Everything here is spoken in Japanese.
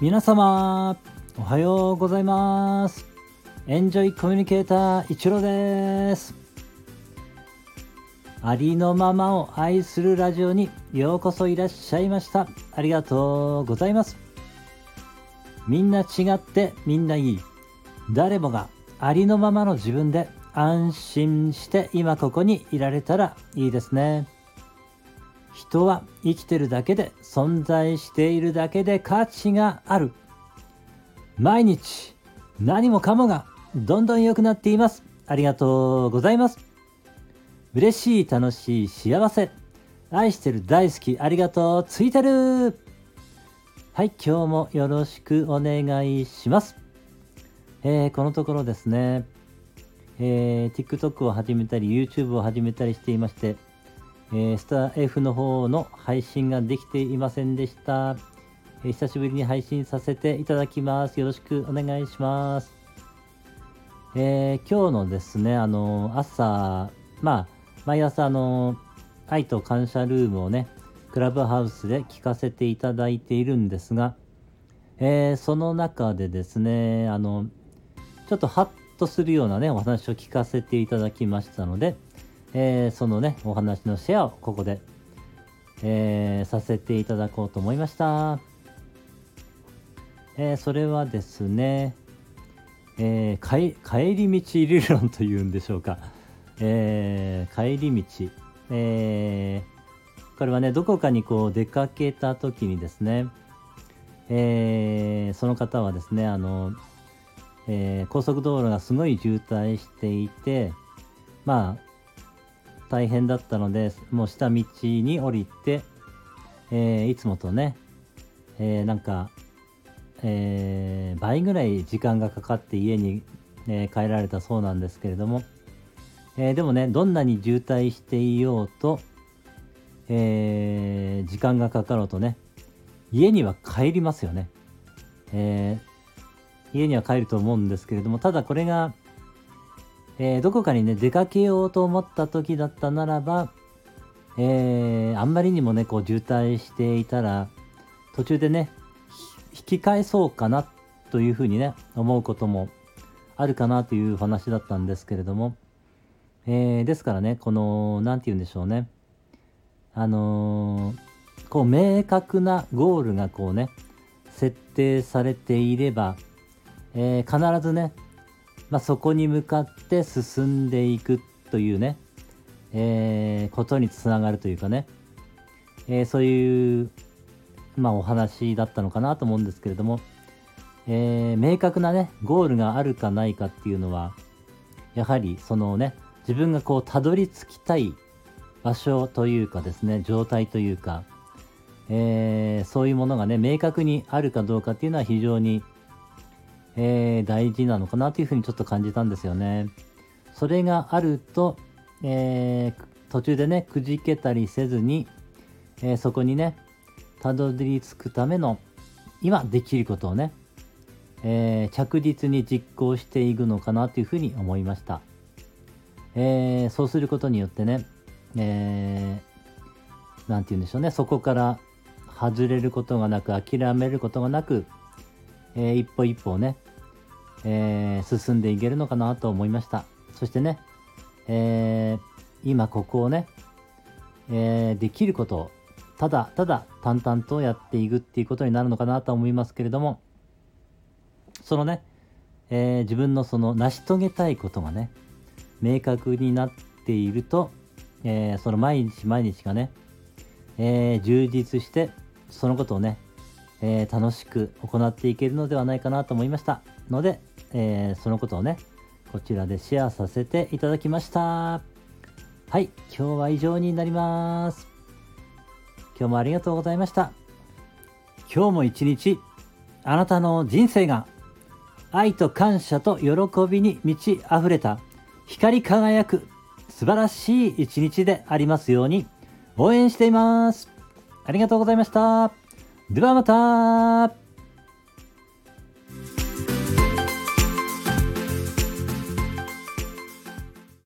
皆様おはようございます。エンジョイコミュニケーター一郎です。ありのままを愛するラジオにようこそいらっしゃいました。ありがとうございます。みんな違ってみんないい。誰もがありのままの自分で安心して今ここにいられたらいいですね。人は生きてるだけで存在しているだけで価値がある。毎日何もかもがどんどん良くなっています。ありがとうございます。嬉しい楽しい幸せ。愛してる大好きありがとう。ついてる。はい今日もよろしくお願いします。えー、このところですね。えー、TikTok を始めたり YouTube を始めたりしていましてえー、スター F の方の配信ができていませんでした、えー、久しぶりに配信させていただきます。よろしくお願いします。えー、今日のですね、あの朝、まあ、毎朝、あの愛と感謝ルームをね、クラブハウスで聞かせていただいているんですが、えー、その中でですね、あの、ちょっとハッとするようなね、お話を聞かせていただきましたので、えー、そのね、お話のシェアをここで、えー、させていただこうと思いました。えー、それはですね、えー、帰り道理論というんでしょうか。えー、帰り道。え、これはね、どこかにこう出かけた時にですね、え、その方はですね、あの、え、高速道路がすごい渋滞していて、まあ、大変だったので、もう下道に降りて、えー、いつもとね、えー、なんか、えー、倍ぐらい時間がかかって家に、え帰られたそうなんですけれども、えでもね、どんなに渋滞していようと、え時間がかかろうとね、家には帰りますよね。え家には帰ると思うんですけれども、ただこれが、えー、どこかにね、出かけようと思った時だったならば、えー、あんまりにもね、こう渋滞していたら、途中でね、引き返そうかなというふうにね、思うこともあるかなという話だったんですけれども、えー、ですからね、この、なんて言うんでしょうね、あのー、こう明確なゴールがこうね、設定されていれば、えー、必ずね、まあ、そこに向かって進んでいくというね、えー、ことにつながるというかね、えー、そういう、まあ、お話だったのかなと思うんですけれども、えー、明確なね、ゴールがあるかないかっていうのは、やはりそのね、自分がこう、たどり着きたい場所というかですね、状態というか、えー、そういうものがね、明確にあるかどうかっていうのは非常にえー、大事なのかなというふうにちょっと感じたんですよね。それがあると、えー、途中でね、くじけたりせずに、えー、そこにね、たどり着くための今できることをね、え、着実に実行していくのかなというふうに思いました。えー、そうすることによってね、えー、て言うんでしょうね、そこから外れることがなく、諦めることがなく、えー、一歩一歩ね、えー、進んでいけるのかなと思いました。そしてね、えー、今ここをね、えー、できることをただただ淡々とやっていくっていうことになるのかなと思いますけれども、そのね、えー、自分のその成し遂げたいことがね、明確になっていると、えー、その毎日毎日がね、えー、充実して、そのことをね、えー、楽しく行っていけるのではないかなと思いました。ので、えー、そのことをねこちらでシェアさせていただきました。はい今日は以上になります。今日もありがとうございました。今日も一日あなたの人生が愛と感謝と喜びに満ち溢れた光り輝く素晴らしい一日でありますように応援しています。ありがとうございました。ではまた。